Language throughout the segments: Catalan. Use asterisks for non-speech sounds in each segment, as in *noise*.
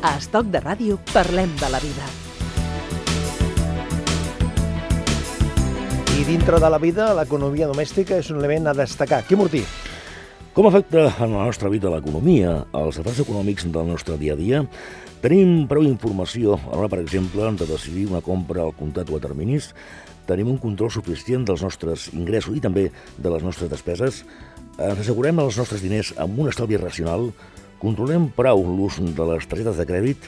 A Estoc de Ràdio parlem de la vida. I dintre de la vida, l'economia domèstica és un element a destacar. Quim Ortí. Com afecta en la nostra vida l'economia, els afers econòmics del nostre dia a dia? Tenim prou informació a l'hora, per exemple, de decidir una compra al comptat o a terminis? Tenim un control suficient dels nostres ingressos i també de les nostres despeses? Ens assegurem els nostres diners amb un estalvi racional? Controlem prou l'ús de les targetes de crèdit?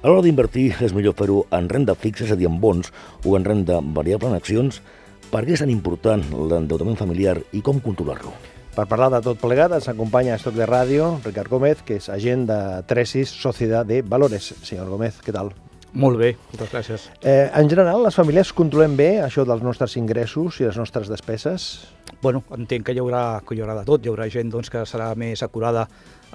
A l'hora d'invertir és millor fer-ho en renda fixa, és a dir, en bons, o en renda variable en accions? Per què és tan important l'endeutament familiar i com controlar-lo? Per parlar de tot plegat ens acompanya a Estoc de Ràdio Ricard Gómez, que és agent de Tresis Societat de Valores. Senyor Gómez, què tal? Molt bé, moltes gràcies. Eh, en general, les famílies controlem bé això dels nostres ingressos i les nostres despeses? Bueno, entenc que hi haurà, que hi haurà de tot. Hi haurà gent doncs, que serà més acurada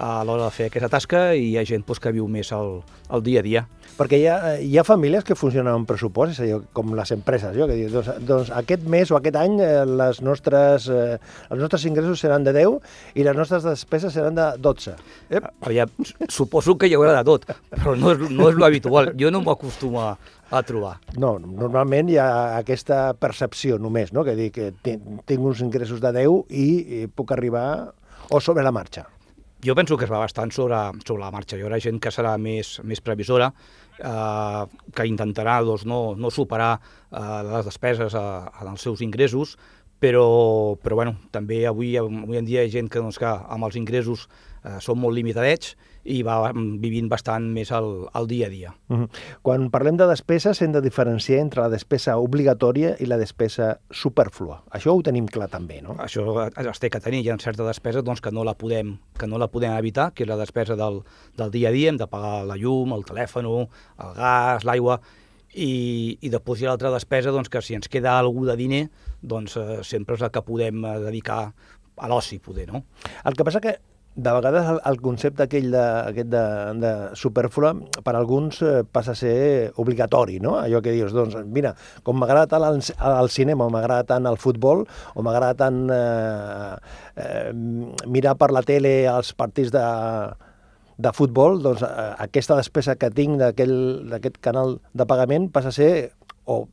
a l'hora de fer aquesta tasca i hi ha gent doncs, que viu més el, el dia a dia. Perquè hi ha, hi ha famílies que funcionen amb pressupost, és a dir, com les empreses, jo, que diu, doncs, doncs aquest mes o aquest any eh, les nostres, eh, els nostres ingressos seran de 10 i les nostres despeses seran de 12. Ep. Aviam, suposo que hi haurà de tot, però no és, no és l'habitual. Jo no m'acostumo a, a trobar. No, normalment hi ha aquesta percepció només, no? que dir que tinc uns ingressos de 10 i, i puc arribar o sobre la marxa. Jo penso que es va bastant sobre, sobre la marxa. Hi haurà gent que serà més, més previsora, eh, que intentarà doncs, no, no superar eh, les despeses a, a els seus ingressos, però, però bueno, també avui, avui en dia hi ha gent que, doncs, que amb els ingressos eh, són molt limitadets i va vivint bastant més el, el dia a dia. Uh -huh. Quan parlem de despeses hem de diferenciar entre la despesa obligatòria i la despesa superflua. Això ho tenim clar també, no? Això es té que tenir. Hi ha certa despesa doncs, que, no la podem, que no la podem evitar, que és la despesa del, del dia a dia. Hem de pagar la llum, el telèfon, el gas, l'aigua, i, i després hi ha l'altra despesa doncs, que si ens queda algú de diner doncs eh, sempre és la que podem eh, dedicar a l'oci, poder, no? El que passa que de vegades el, el concepte aquell de, aquest de, de superflua per alguns eh, passa a ser obligatori, no? Allò que dius, doncs, mira, com m'agrada tant el, el cinema, m'agrada tant el futbol, o m'agrada tant eh, eh, mirar per la tele els partits de, de futbol, doncs eh, aquesta despesa que tinc d'aquest canal de pagament passa a ser, o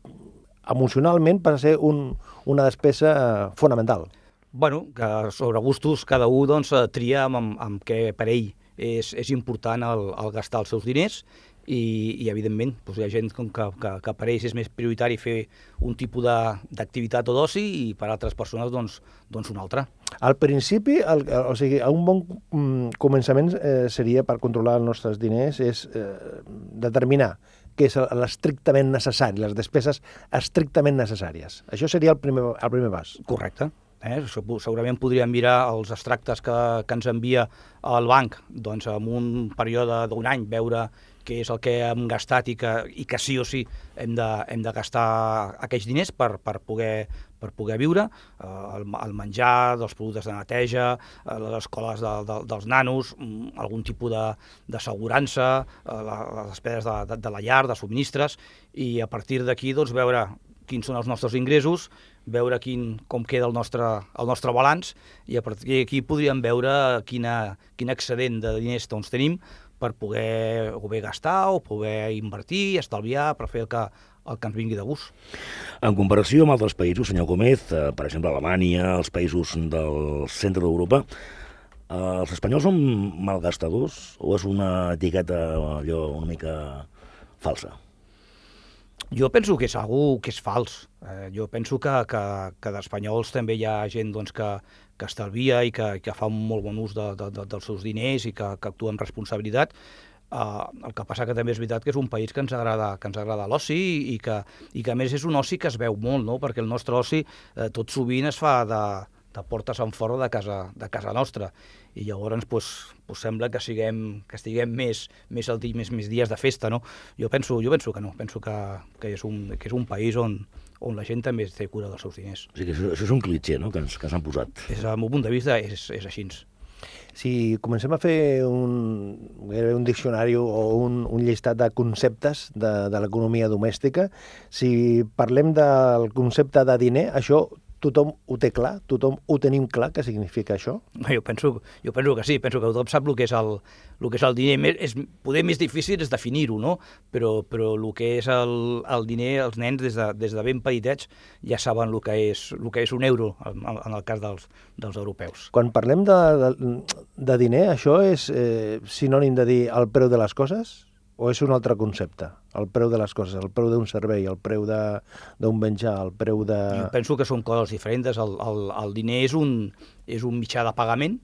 emocionalment, passa a ser un, una despesa eh, fonamental. Bueno, que sobre gustos cada un doncs, eh, tria amb, amb, amb què per ell és, és important el, el gastar els seus diners i, i evidentment, doncs hi ha gent com que, que, que per ells és més prioritari fer un tipus d'activitat o d'oci i per altres persones doncs, doncs un altre. Al principi, el, o sigui, un bon mm, començament eh, seria per controlar els nostres diners és eh, determinar què és l'estrictament necessari, les despeses estrictament necessàries. Això seria el primer, el primer pas. Correcte. Eh? Segurament podríem mirar els extractes que, que ens envia el banc doncs, en un període d'un any, veure què és el que hem gastat i que, i que sí o sí hem de, hem de gastar aquells diners per, per, poder, per poder viure, eh, el, el menjar, dels productes de neteja, eh, les escoles de, de, dels nanos, mm, algun tipus d'assegurança, eh, les despeses de, de, de la llar, de subministres, i a partir d'aquí doncs, veure quins són els nostres ingressos, veure quin, com queda el nostre, el nostre balanç i a partir d'aquí podríem veure quina, quin excedent de diners doncs, tenim per poder o bé gastar o poder invertir, estalviar, per fer el que, el que ens vingui de gust. En comparació amb altres països, senyor Gómez, eh, per exemple Alemanya, els països del centre d'Europa, eh, els espanyols són malgastadors o és una etiqueta allò una mica falsa? Jo penso que algú que és fals. Eh, jo penso que, que, que d'espanyols també hi ha gent doncs, que, que estalvia i que, que fa un molt bon ús de, de, de, dels seus diners i que, que actua amb responsabilitat. Uh, el que passa que també és veritat que és un país que ens agrada, que ens agrada l'oci i, que, i que a més és un oci que es veu molt, no? perquè el nostre oci eh, tot sovint es fa de, de portes en fora de casa, de casa nostra i llavors pues, pues sembla que siguem que estiguem més més, el, més, més dies de festa, no? Jo penso, jo penso que no, penso que, que, és un, que és un país on, on la gent també té cura dels seus diners. O sigui que això, això és un clitxer, no?, que ens, que s'han posat. Des del meu punt de vista és, és així. Si comencem a fer un, un diccionari o un, un llistat de conceptes de, de l'economia domèstica, si parlem del concepte de diner, això tothom ho té clar? Tothom ho tenim clar què significa això? Jo penso, jo penso que sí, penso que tothom sap el que és el, el, que és el diner. És, poder més difícil és definir-ho, no? Però, però el que és el, el diner, els nens des de, des de ben petitets ja saben el que és, el que és un euro, en, en el cas dels, dels europeus. Quan parlem de, de, de diner, això és eh, sinònim de dir el preu de les coses? O és un altre concepte? El preu de les coses, el preu d'un servei, el preu d'un menjar, el preu de... Jo penso que són coses diferents. El, el, el diner és un, és un mitjà de pagament,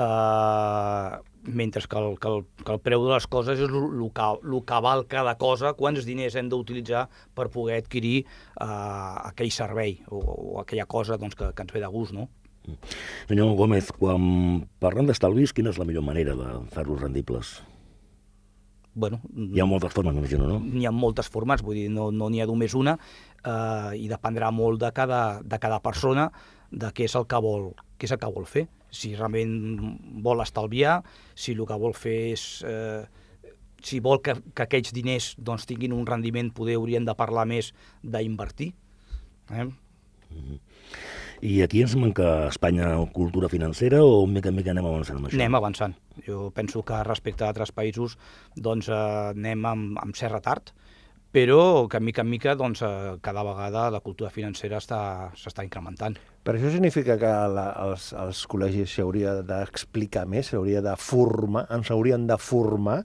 eh, mentre que el, que, el, que el preu de les coses és el que, el que val cada cosa, quants diners hem d'utilitzar per poder adquirir eh, aquell servei o, o aquella cosa doncs, que, que ens ve de gust, no? Senyor Gómez, quan parlem d'estalvis, quina és la millor manera de fer-los rendibles? Bueno, hi ha moltes formes, m'imagino, no? N'hi ha moltes formes, vull dir, no n'hi no ha només una, eh, i dependrà molt de cada, de cada persona de què és el que vol, què és el que vol fer. Si realment vol estalviar, si el que vol fer és... Eh, si vol que, que aquests diners doncs, tinguin un rendiment, poder haurien de parlar més d'invertir. Eh? Mm -hmm. I aquí ens manca Espanya cultura financera o mica en mica anem avançant amb això? Anem avançant. Jo penso que respecte a altres països doncs, eh, anem amb, amb cert retard, però que mica en mica doncs, eh, cada vegada la cultura financera s'està incrementant. Per això significa que la, els, els col·legis s'hauria d'explicar més, s'hauria de formar, ens haurien de formar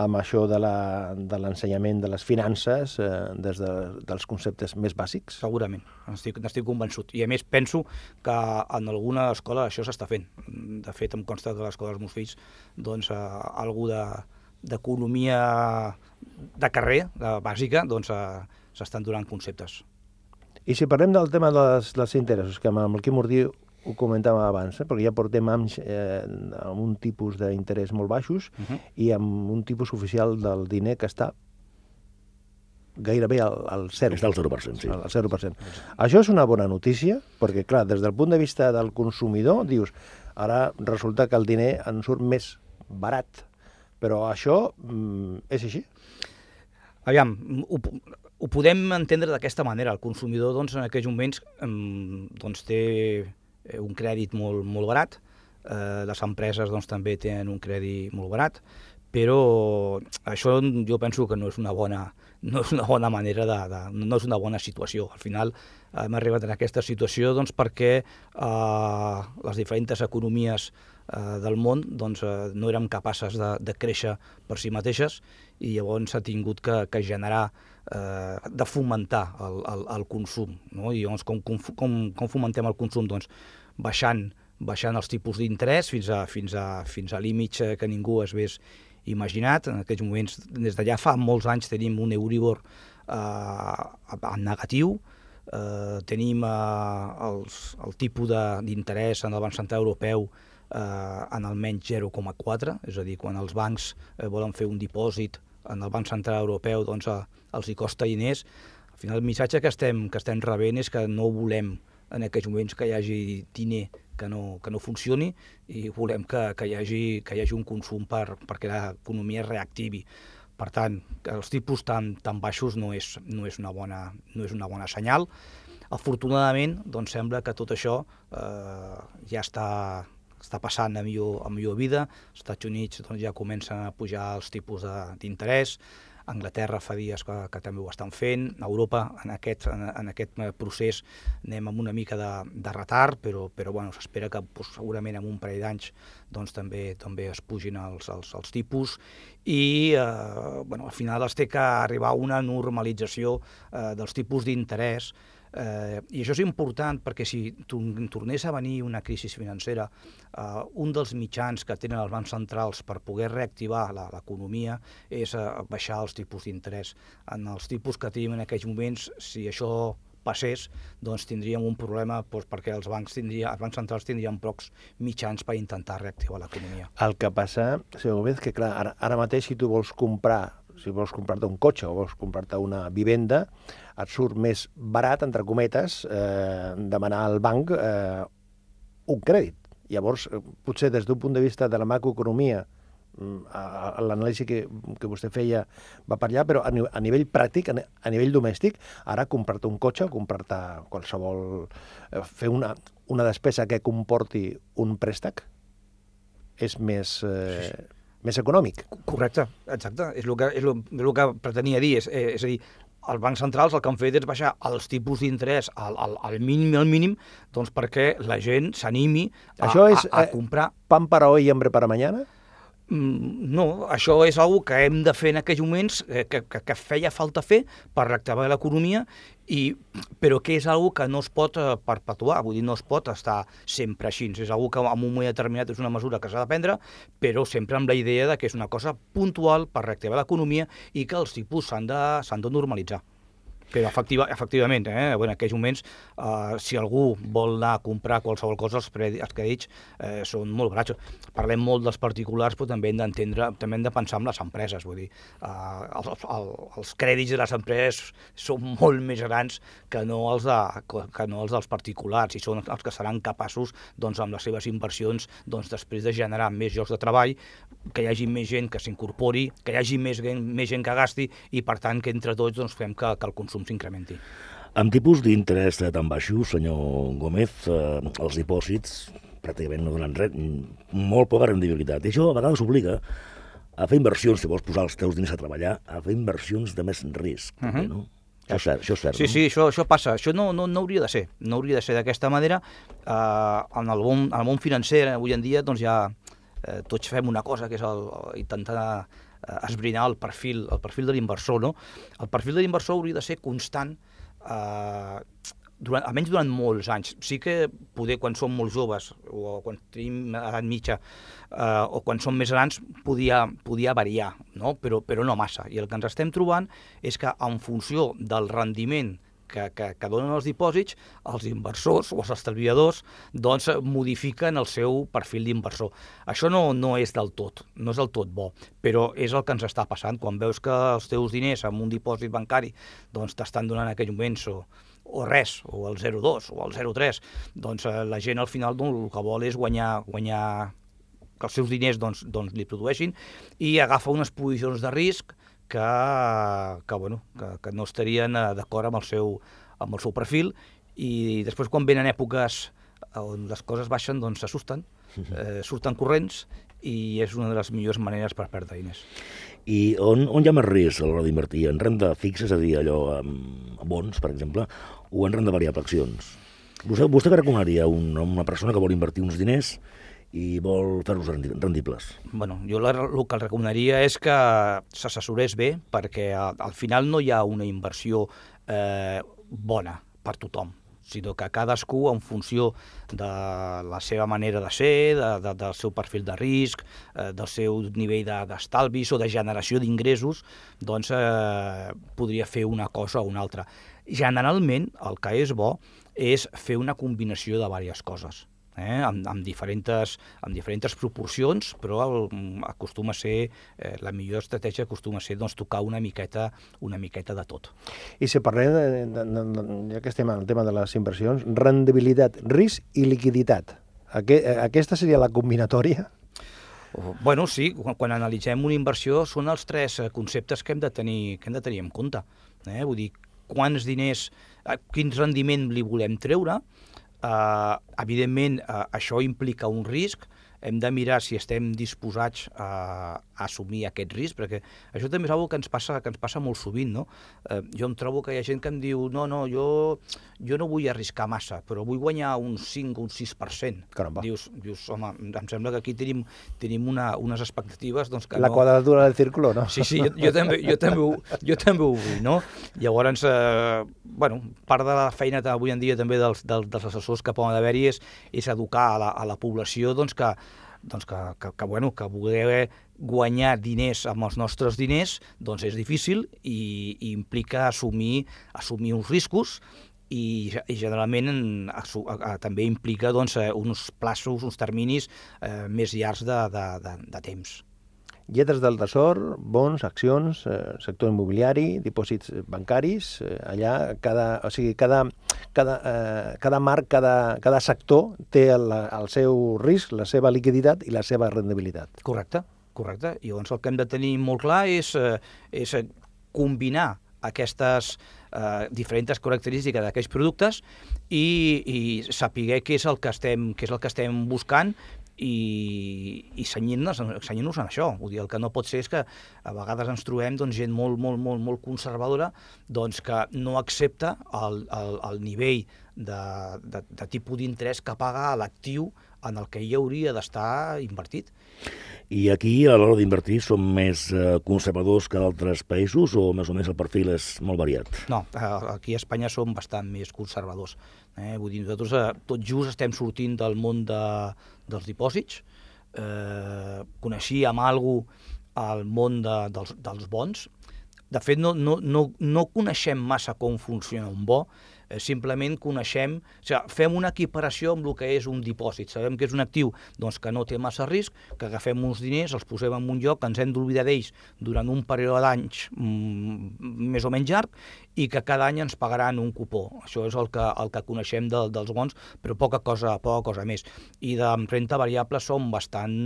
amb això de l'ensenyament de, de les finances eh, des de, dels conceptes més bàsics? Segurament, n'estic convençut. I a més penso que en alguna escola això s'està fent. De fet, em consta que a l'escola dels meus fills doncs, eh, algú de d'economia de carrer, de bàsica, doncs eh, s'estan donant conceptes. I si parlem del tema dels, dels interessos, que amb el Quim Urdí ho comentàvem abans, eh? perquè ja portem anys eh, amb un tipus d'interès molt baixos uh -huh. i amb un tipus oficial del diner que està gairebé al, al 0. Està al 0%, sí. Al 0%. Això és una bona notícia, perquè, clar, des del punt de vista del consumidor, dius, ara resulta que el diner en surt més barat, però això mm, és així? Aviam, ho, ho podem entendre d'aquesta manera. El consumidor, doncs, en aquells moments, doncs, té eh, un crèdit molt, molt barat, eh, les empreses doncs, també tenen un crèdit molt barat, però això jo penso que no és una bona, no és una bona manera de, de no és una bona situació. Al final hem arribat en aquesta situació doncs, perquè eh, les diferents economies eh, del món doncs, eh, no érem capaces de, de créixer per si mateixes i llavors s'ha tingut que, que generar eh, de fomentar el, el, el consum. No? I llavors, com, com, com, fomentem el consum? Doncs baixant, baixant els tipus d'interès fins a, fins, a, fins a límits eh, que ningú es hagués imaginat. En aquests moments, des d'allà fa molts anys, tenim un Euribor eh, en negatiu, eh, tenim eh, els, el tipus d'interès en el Banc Central Europeu eh, en almenys 0,4, és a dir, quan els bancs eh, volen fer un dipòsit en el Banc Central Europeu doncs, a, els hi costa diners. Al final el missatge que estem, que estem rebent és que no volem en aquests moments que hi hagi diner que no, que no funcioni i volem que, que, hi hagi, que hi hagi un consum per, perquè l'economia reactivi. Per tant, que els tipus tan, tan baixos no és, no, és una bona, no és una bona senyal. Afortunadament, doncs sembla que tot això eh, ja està, està passant a millor, a millor vida. Els Estats Units doncs, ja comencen a pujar els tipus d'interès, Anglaterra fa dies que, que també ho estan fent, Europa en aquest, en, en aquest procés anem amb una mica de, de retard, però, però bueno, s'espera que pues, segurament en un parell d'anys doncs, també també es pugin els, els, els tipus. I eh, bueno, al final es té que arribar a una normalització eh, dels tipus d'interès Eh, I això és important perquè si tornés a venir una crisi financera, eh, un dels mitjans que tenen els bancs centrals per poder reactivar l'economia és eh, baixar els tipus d'interès. En els tipus que tenim en aquells moments, si això passés, doncs tindríem un problema doncs, perquè els bancs, tindria, els bancs centrals tindrien pocs mitjans per intentar reactivar l'economia. El que passa, senyor Gómez, que clar, ara, ara mateix si tu vols comprar si vols comprar-te un cotxe o vols comprar-te una vivenda, et surt més barat, entre cometes, eh, demanar al banc eh, un crèdit. Llavors, eh, potser des d'un punt de vista de la macroeconomia, mm, l'anàlisi que, que vostè feia va per allà, però a, a nivell pràctic, a, a nivell domèstic, ara comprar-te un cotxe o comprar-te qualsevol... eh, fer una, una despesa que comporti un préstec és més, eh, més econòmic. Correcte, exacte. És el que, és el, és el que pretenia dir. És, eh, és a dir, els bancs centrals el que han fet és baixar els tipus d'interès al, al, al mínim al mínim doncs perquè la gent s'animi a, Això és, a, a eh, comprar Pan para hoy y hambre para mañana? Mm, No, això és una que hem de fer en aquells moments, eh, que, que, que feia falta fer per reactivar l'economia, i, però que és una que no es pot eh, perpetuar, vull dir, no es pot estar sempre així. És una que en un moment determinat és una mesura que s'ha de prendre, però sempre amb la idea de que és una cosa puntual per reactivar l'economia i que els tipus s'han de, de normalitzar. Però efectiva, efectivament, eh, en aquells moments, eh, si algú vol anar a comprar qualsevol cosa, els, predi, els crèdits eh, són molt barats. Parlem molt dels particulars, però també hem d'entendre, també hem de pensar en les empreses. Vull dir, eh, els, els, els crèdits de les empreses són molt més grans que no els, de, que no els dels particulars i són els que seran capaços, doncs, amb les seves inversions, doncs, després de generar més llocs de treball, que hi hagi més gent que s'incorpori, que hi hagi més, més gent que gasti i, per tant, que entre tots doncs, fem que, que el consum s'incrementi. Amb tipus d'interès tan baixos, senyor Gómez, eh, els dipòsits pràcticament no donen res, molt poca rendibilitat. I això a vegades obliga a fer inversions, si vols posar els teus diners a treballar, a fer inversions de més risc. Mhm. també, no? Això és cert, això és cert. Sí, no? sí, això, això passa. Això no, no, no hauria de ser. No hauria de ser d'aquesta manera. Eh, en, el món, en el món financer, avui en dia, doncs ja eh, tots fem una cosa, que és el, intentar eh, esbrinar el perfil, el perfil de l'inversor. No? El perfil de l'inversor hauria de ser constant eh, durant, almenys durant molts anys. Sí que poder, quan som molt joves o quan tenim edat mitja eh, o quan som més grans, podia, podia variar, no? Però, però no massa. I el que ens estem trobant és que en funció del rendiment que, que, que donen els dipòsits, els inversors o els estalviadors doncs, modifiquen el seu perfil d'inversor. Això no, no és del tot, no és del tot bo, però és el que ens està passant. Quan veus que els teus diners amb un dipòsit bancari doncs, t'estan donant aquell moment o, o res, o el 0,2 o el 0,3, doncs eh, la gent al final doncs, el que vol és guanyar, guanyar que els seus diners doncs, doncs li produeixin i agafa unes posicions de risc que, que, bueno, que, que no estarien eh, d'acord amb, el seu, amb el seu perfil i després quan venen èpoques on les coses baixen doncs s'assusten, *laughs* eh, surten corrents i és una de les millors maneres per perdre diners. I on, on hi ha més risc a l'hora d'invertir? En renda fixa, és a dir, allò amb bons, per exemple, o en renda variable, accions? Vostè, vostè que recomanaria un, una persona que vol invertir uns diners i vol fer-los rendi- rendibles? bueno, jo la, el que el recomanaria és que s'assessorés bé, perquè al, al final no hi ha una inversió eh, bona per tothom, sinó que cadascú, en funció de la seva manera de ser, de, de, del seu perfil de risc, eh, del seu nivell de- d'estalvis o de generació d'ingressos, doncs eh, podria fer una cosa o una altra. Generalment, el que és bo és fer una combinació de diverses coses eh, amb, amb, diferents, amb diferents proporcions, però el, acostuma a ser, eh, la millor estratègia acostuma a ser doncs, tocar una miqueta, una miqueta de tot. I si parlem, de, de, de, de, ja que estem en el tema de les inversions, rendibilitat, risc i liquiditat. Aqu aquesta seria la combinatòria? O, bueno, sí, quan, quan analitzem una inversió són els tres eh, conceptes que hem de tenir, que hem de tenir en compte. Eh? Vull dir, quants diners, eh, quin rendiment li volem treure, eh, evidentment eh, això implica un risc, hem de mirar si estem disposats a, a assumir aquest risc, perquè això també és una que ens passa, que ens passa molt sovint, no? Eh, jo em trobo que hi ha gent que em diu no, no, jo, jo no vull arriscar massa, però vull guanyar un 5 o un 6%. Caramba. Dius, dius, home, em sembla que aquí tenim, tenim una, unes expectatives doncs, que La no... quadratura del círculo, no? Sí, sí, jo, jo, també, jo, també ho, jo també ho vull, no? Llavors, eh, bueno, part de la feina avui en dia també dels, dels, dels assessors que poden haver-hi és, és educar a la, a la població doncs, que, doncs que, que, que, bueno, que voler guanyar diners amb els nostres diners doncs és difícil i, i implica assumir, assumir uns riscos i, i generalment en- assu- a, a, també implica doncs, eh, uns plaços, uns terminis eh, més llargs de, de, de, de temps. Lletres del tresor, bons, accions, eh, sector immobiliari, dipòsits bancaris, eh, allà cada, o sigui, cada, cada, eh, cada marc, cada, cada sector té el, el seu risc, la seva liquiditat i la seva rendibilitat. Correcte, correcte. I llavors el que hem de tenir molt clar és, eh, és eh, combinar aquestes eh, diferents característiques d'aquells productes i, i saber què és el que estem, què és el que estem buscant i, i senyint-nos senyint en això. Vull dir, el que no pot ser és que a vegades ens trobem doncs, gent molt, molt, molt, molt conservadora doncs, que no accepta el, el, el nivell de, de, de tipus d'interès que paga l'actiu en el que hi hauria d'estar invertit. I aquí, a l'hora d'invertir, som més eh, conservadors que d'altres països o més o menys el perfil és molt variat? No, aquí a Espanya som bastant més conservadors. Eh? Vull dir, nosaltres eh, tot just estem sortint del món de, dels dipòsits, eh, coneixíem algú al món de, dels, dels bons. De fet, no, no, no, no coneixem massa com funciona un bo, eh, simplement coneixem, o sigui, fem una equiparació amb el que és un dipòsit. Sabem que és un actiu doncs, que no té massa risc, que agafem uns diners, els posem en un lloc, que ens hem d'oblidar d'ells durant un període d'anys mm, més o menys llarg i que cada any ens pagaran un cupó. Això és el que, el que coneixem de, dels bons, però poca cosa, poca cosa més. I de renta variable som bastant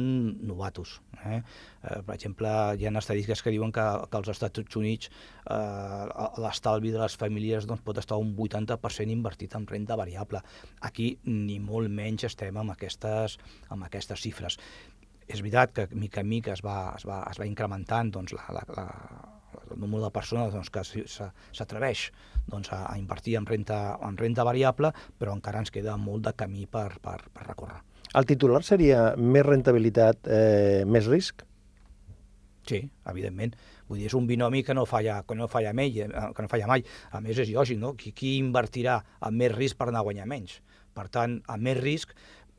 novatos. Eh? Eh, per exemple, hi ha estadístiques que diuen que, que als Estats Units eh, l'estalvi de les famílies doncs, pot estar un 80% invertit en renta variable. Aquí ni molt menys estem amb aquestes, amb aquestes xifres. És veritat que mica en mica es va, es va, es va incrementant doncs, la, la, la, el número de persones doncs, que s'atreveix doncs, a, a invertir en renta, en renta variable, però encara ens queda molt de camí per, per, per recórrer. El titular seria més rentabilitat, eh, més risc? Sí, evidentment. Vull dir, és un binomi que no falla, que no falla, mai, eh, que no falla mai. A més, és lògic, no? Qui, qui invertirà amb més risc per anar a guanyar menys? Per tant, amb més risc,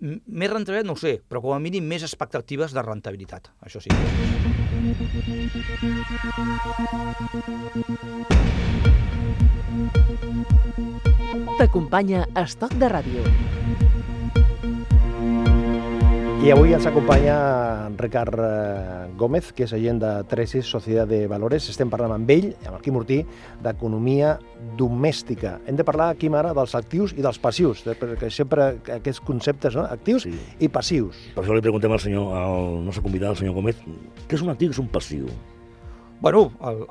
més rentabilitat no ho sé, però com a mínim més expectatives de rentabilitat, això sí. T'acompanya Estoc de Ràdio. I avui ens acompanya Ricard eh, Gómez, que és agent de Tresis, Societat de Valores. Estem parlant amb ell, amb el Quim Ortí, d'economia domèstica. Hem de parlar aquí ara dels actius i dels passius, perquè sempre aquests conceptes, no? actius sí. i passius. Per això li preguntem al, senyor, al nostre convidat, el senyor Gómez, què és un actiu i què és un passiu? Bueno,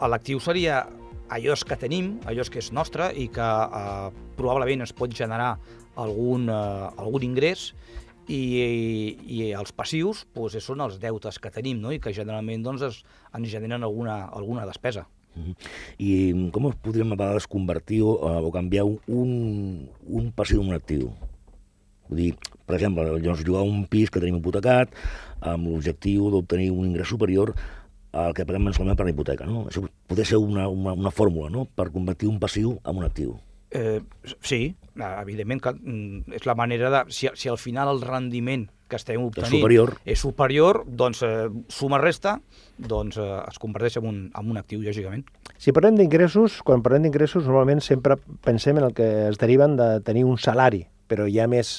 l'actiu seria allò que tenim, allò que és nostre i que eh, probablement es pot generar algun, eh, algun ingrés i, i, i els passius doncs, són els deutes que tenim no? i que generalment doncs, es, ens generen alguna, alguna despesa. -huh. I com es podríem a vegades convertir o, o canviar un, un passiu en un actiu? Vull dir, per exemple, llavors jugar un pis que tenim hipotecat amb l'objectiu d'obtenir un ingrés superior al que paguem mensualment per la hipoteca. No? Això podria ser una, una, una fórmula no? per convertir un passiu en un actiu. Eh, sí, evidentment que mm, és la manera de... Si, si al final el rendiment que estem obtenint és superior, és superior doncs eh, suma-resta, doncs eh, es converteix en un, en un actiu, lògicament. Si parlem d'ingressos, quan parlem d'ingressos, normalment sempre pensem en el que es deriven de tenir un salari, però hi ha més,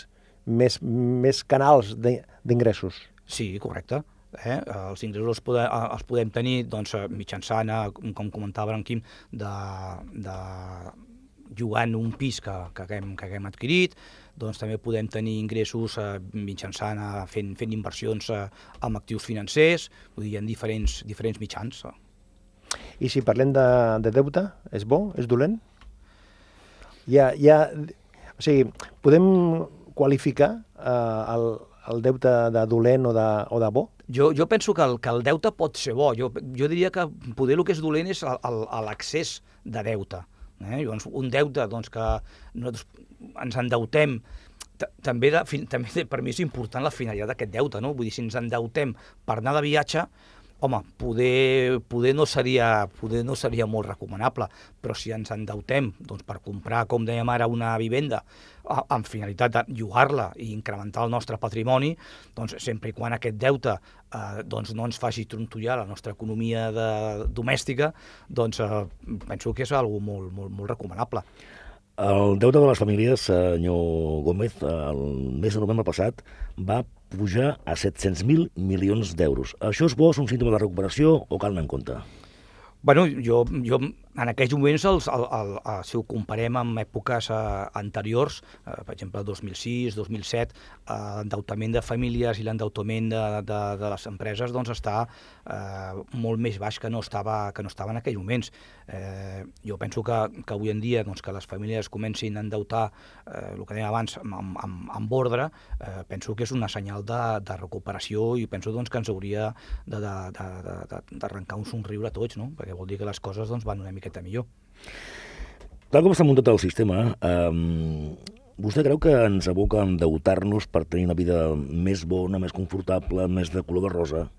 més, més canals d'ingressos. Sí, correcte. Eh? Els ingressos els podem, els podem tenir doncs, mitjançant, com comentava en Quim, de, de jugant un pis que, que, haguem, que haguem adquirit, doncs també podem tenir ingressos eh, mitjançant eh, fent, fent inversions eh, amb actius financers, vull dir, en diferents, diferents mitjans. I si parlem de, de deute, és bo? És dolent? Hi ha, o sigui, podem qualificar eh, el, el deute de dolent o de, o de bo? Jo, jo penso que el, que el deute pot ser bo. Jo, jo diria que poder el que és dolent és l'accés de deute. Eh? Llavors, un deute doncs, que nosaltres ens endeutem també, de, també per mi és important la finalitat d'aquest deute, no? Vull dir, si ens endeutem per anar de viatge, home, poder, poder, no seria, poder no seria molt recomanable, però si ens endeutem doncs, per comprar, com dèiem ara, una vivenda amb finalitat de llogar-la i incrementar el nostre patrimoni, doncs sempre i quan aquest deute eh, doncs no ens faci trontollar la nostra economia de, domèstica, doncs eh, penso que és algo molt, molt, molt recomanable. El deute de les famílies, senyor Gómez, el mes de novembre passat va pujar a 700.000 milions d'euros. Això és bo, és un símptoma de recuperació o cal anar en compte? Bueno, jo, jo en aquells moments, els, el, el, el, si ho comparem amb èpoques eh, anteriors, eh, per exemple, 2006, 2007, eh, l'endeutament de famílies i l'endeutament de, de, de les empreses doncs, està eh, molt més baix que no estava, que no estava en aquells moments. Eh, jo penso que, que avui en dia doncs, que les famílies comencin a endeutar eh, el que dèiem abans amb, amb, amb ordre, eh, penso que és una senyal de, de recuperació i penso doncs, que ens hauria d'arrencar un somriure a tots, no? perquè vol dir que les coses doncs, van una mica miqueta millor. Tal com s'ha muntat el sistema, eh, vostè creu que ens aboca a endeutar-nos per tenir una vida més bona, més confortable, més de color de rosa?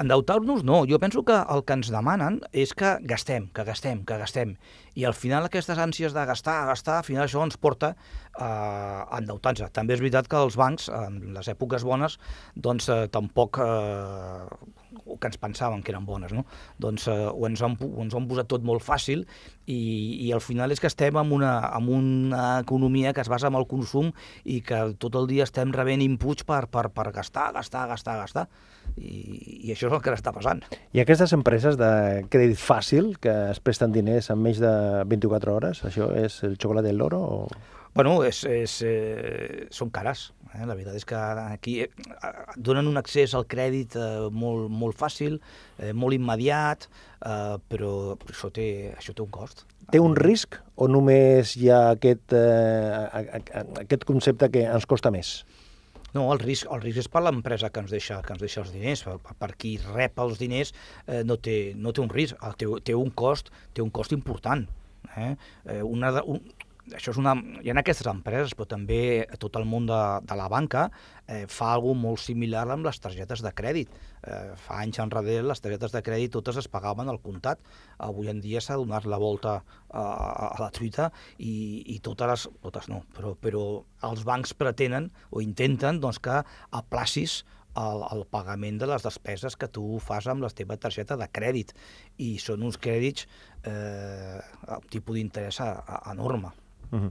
endeutar-nos no, jo penso que el que ens demanen és que gastem, que gastem, que gastem. I al final aquestes ànsies de gastar, gastar, al final això ens porta eh, a endeutar-nos. També és veritat que els bancs, en les èpoques bones, doncs eh, tampoc eh, o que ens pensàvem que eren bones, no? doncs eh, ho, ens han, ho ens han posat tot molt fàcil i, i al final és que estem en una, en una economia que es basa en el consum i que tot el dia estem rebent inputs per, per, per gastar, gastar, gastar, gastar. I, I això és el que està passant. I aquestes empreses de crèdit fàcil que es presten diners en menys de 24 hores, això és el xocolate del loro? O... Bueno, és, és, eh, són cares. Eh? La veritat és que aquí eh, donen un accés al crèdit eh, molt, molt fàcil, eh, molt immediat, eh, però, això, té, això té un cost. Té un risc o només hi ha aquest, eh, aquest concepte que ens costa més? No, el risc, el risc és per l'empresa que ens deixa que ens deixa els diners. Per, per qui rep els diners eh, no, té, no té un risc, té, té un cost, té un cost important. Eh? eh una un, això és una... Hi ha aquestes empreses, però també tot el món de, de la banca eh, fa alguna molt similar amb les targetes de crèdit. Eh, fa anys enrere les targetes de crèdit totes es pagaven al comptat. Avui en dia s'ha donat la volta a, a la truita i, i totes les... Totes no, però, però els bancs pretenen o intenten doncs, que aplacis el, el pagament de les despeses que tu fas amb la teva targeta de crèdit i són uns crèdits eh, un tipus d'interès enorme. -huh.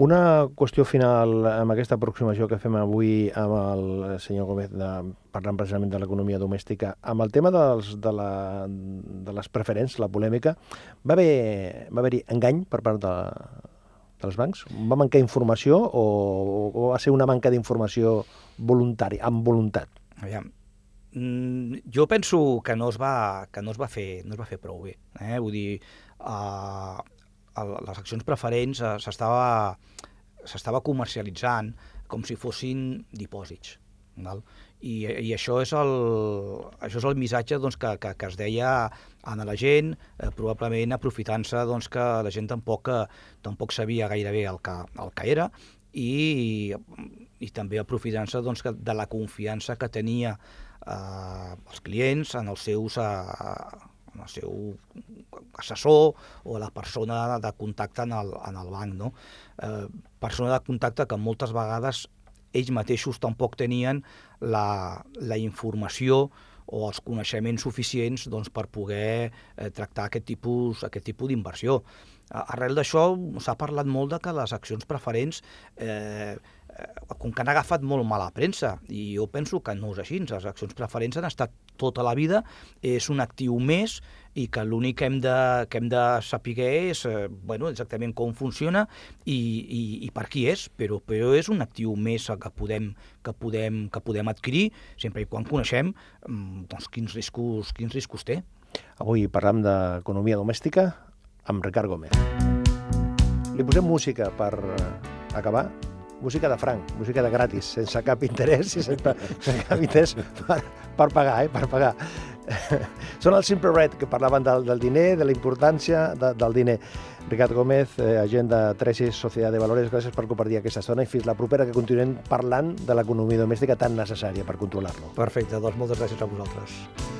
Una qüestió final amb aquesta aproximació que fem avui amb el senyor Gómez, de, parlant precisament de l'economia domèstica, amb el tema dels, de, la, de les preferents, la polèmica, va haver-hi va haver engany per part de, dels bancs? Va mancar informació o, o va ser una manca d'informació voluntària, amb voluntat? Aviam, mm, jo penso que no es va, que no es va, fer, no es va fer prou bé. Eh? Vull dir, uh, el, les accions preferents eh, s'estava s'estava comercialitzant com si fossin dipòsits. Val? I, i això, és el, això és el missatge doncs, que, que, que es deia a la gent, eh, probablement aprofitant-se doncs, que la gent tampoc, eh, tampoc sabia gairebé el que, el que era i, i també aprofitant-se doncs, de la confiança que tenia eh, els clients en els seus eh, el seu assessor o la persona de contacte en el, en el banc. No? Eh, persona de contacte que moltes vegades ells mateixos tampoc tenien la, la informació o els coneixements suficients doncs, per poder eh, tractar aquest tipus, aquest tipus d'inversió. Arrel d'això s'ha parlat molt de que les accions preferents eh, com que han agafat molt mala premsa, i jo penso que no és així, les accions preferents han estat tota la vida, és un actiu més i que l'únic que, hem de, que hem de saber és eh, bueno, exactament com funciona i, i, i per qui és, però, però és un actiu més que podem, que podem, que podem adquirir sempre i quan coneixem mm, doncs, quins, riscos, quins riscos té. Avui parlam d'economia domèstica amb Ricard Gómez. Li posem música per eh, acabar música de franc, música de gratis, sense cap interès i sense, sense cap interès per, per pagar, eh, per pagar. *laughs* Són els Simple Red, que parlaven del, del diner, de la importància de, del diner. Ricard Gómez, eh, agent de Tresis Societat de Valores, gràcies per compartir aquesta estona i fins la propera que continuem parlant de l'economia domèstica tan necessària per controlar-lo. Perfecte, doncs moltes gràcies a vosaltres.